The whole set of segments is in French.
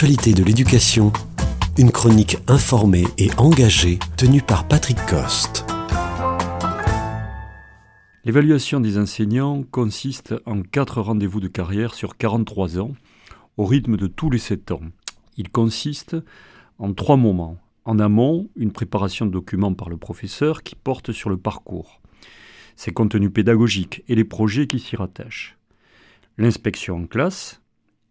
De l'éducation, une chronique informée et engagée tenue par Patrick Coste. L'évaluation des enseignants consiste en quatre rendez-vous de carrière sur 43 ans, au rythme de tous les 7 ans. Il consiste en trois moments. En amont, une préparation de documents par le professeur qui porte sur le parcours, ses contenus pédagogiques et les projets qui s'y rattachent. L'inspection en classe,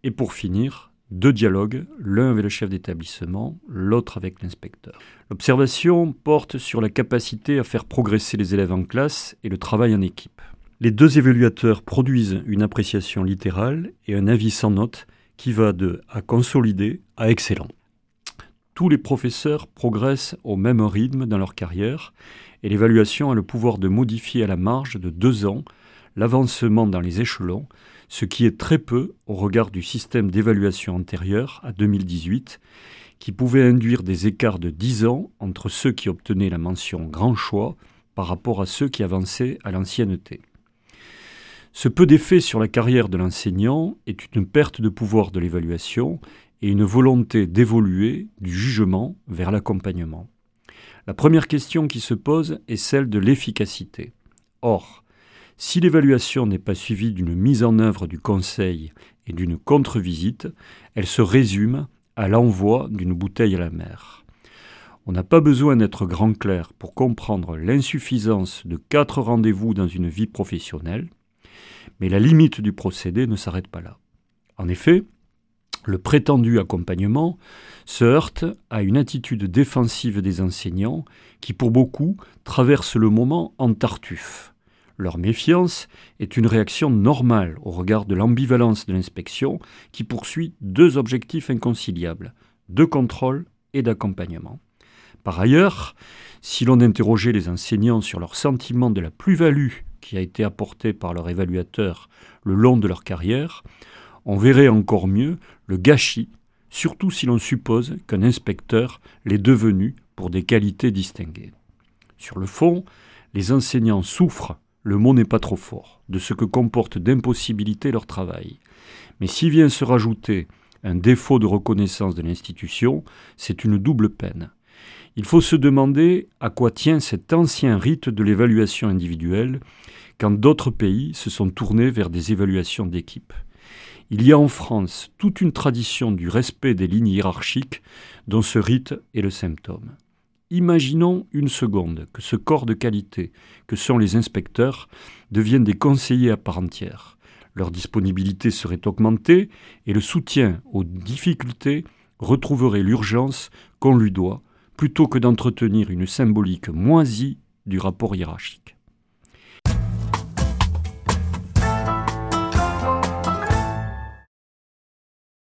et pour finir, deux dialogues, l'un avec le chef d'établissement, l'autre avec l'inspecteur. L'observation porte sur la capacité à faire progresser les élèves en classe et le travail en équipe. Les deux évaluateurs produisent une appréciation littérale et un avis sans note qui va de à consolider à excellent. Tous les professeurs progressent au même rythme dans leur carrière et l'évaluation a le pouvoir de modifier à la marge de deux ans l'avancement dans les échelons, ce qui est très peu au regard du système d'évaluation antérieur à 2018, qui pouvait induire des écarts de 10 ans entre ceux qui obtenaient la mention grand choix par rapport à ceux qui avançaient à l'ancienneté. Ce peu d'effet sur la carrière de l'enseignant est une perte de pouvoir de l'évaluation et une volonté d'évoluer du jugement vers l'accompagnement. La première question qui se pose est celle de l'efficacité. Or, si l'évaluation n'est pas suivie d'une mise en œuvre du conseil et d'une contre-visite, elle se résume à l'envoi d'une bouteille à la mer. On n'a pas besoin d'être grand clair pour comprendre l'insuffisance de quatre rendez-vous dans une vie professionnelle, mais la limite du procédé ne s'arrête pas là. En effet, le prétendu accompagnement se heurte à une attitude défensive des enseignants qui, pour beaucoup, traverse le moment en tartuffe. Leur méfiance est une réaction normale au regard de l'ambivalence de l'inspection qui poursuit deux objectifs inconciliables, de contrôle et d'accompagnement. Par ailleurs, si l'on interrogeait les enseignants sur leur sentiment de la plus-value qui a été apportée par leur évaluateur le long de leur carrière, on verrait encore mieux le gâchis, surtout si l'on suppose qu'un inspecteur l'est devenu pour des qualités distinguées. Sur le fond, les enseignants souffrent le mot n'est pas trop fort, de ce que comporte d'impossibilité leur travail. Mais s'y vient se rajouter un défaut de reconnaissance de l'institution, c'est une double peine. Il faut se demander à quoi tient cet ancien rite de l'évaluation individuelle quand d'autres pays se sont tournés vers des évaluations d'équipe. Il y a en France toute une tradition du respect des lignes hiérarchiques dont ce rite est le symptôme. Imaginons une seconde que ce corps de qualité, que sont les inspecteurs, deviennent des conseillers à part entière. Leur disponibilité serait augmentée et le soutien aux difficultés retrouverait l'urgence qu'on lui doit, plutôt que d'entretenir une symbolique moisie du rapport hiérarchique.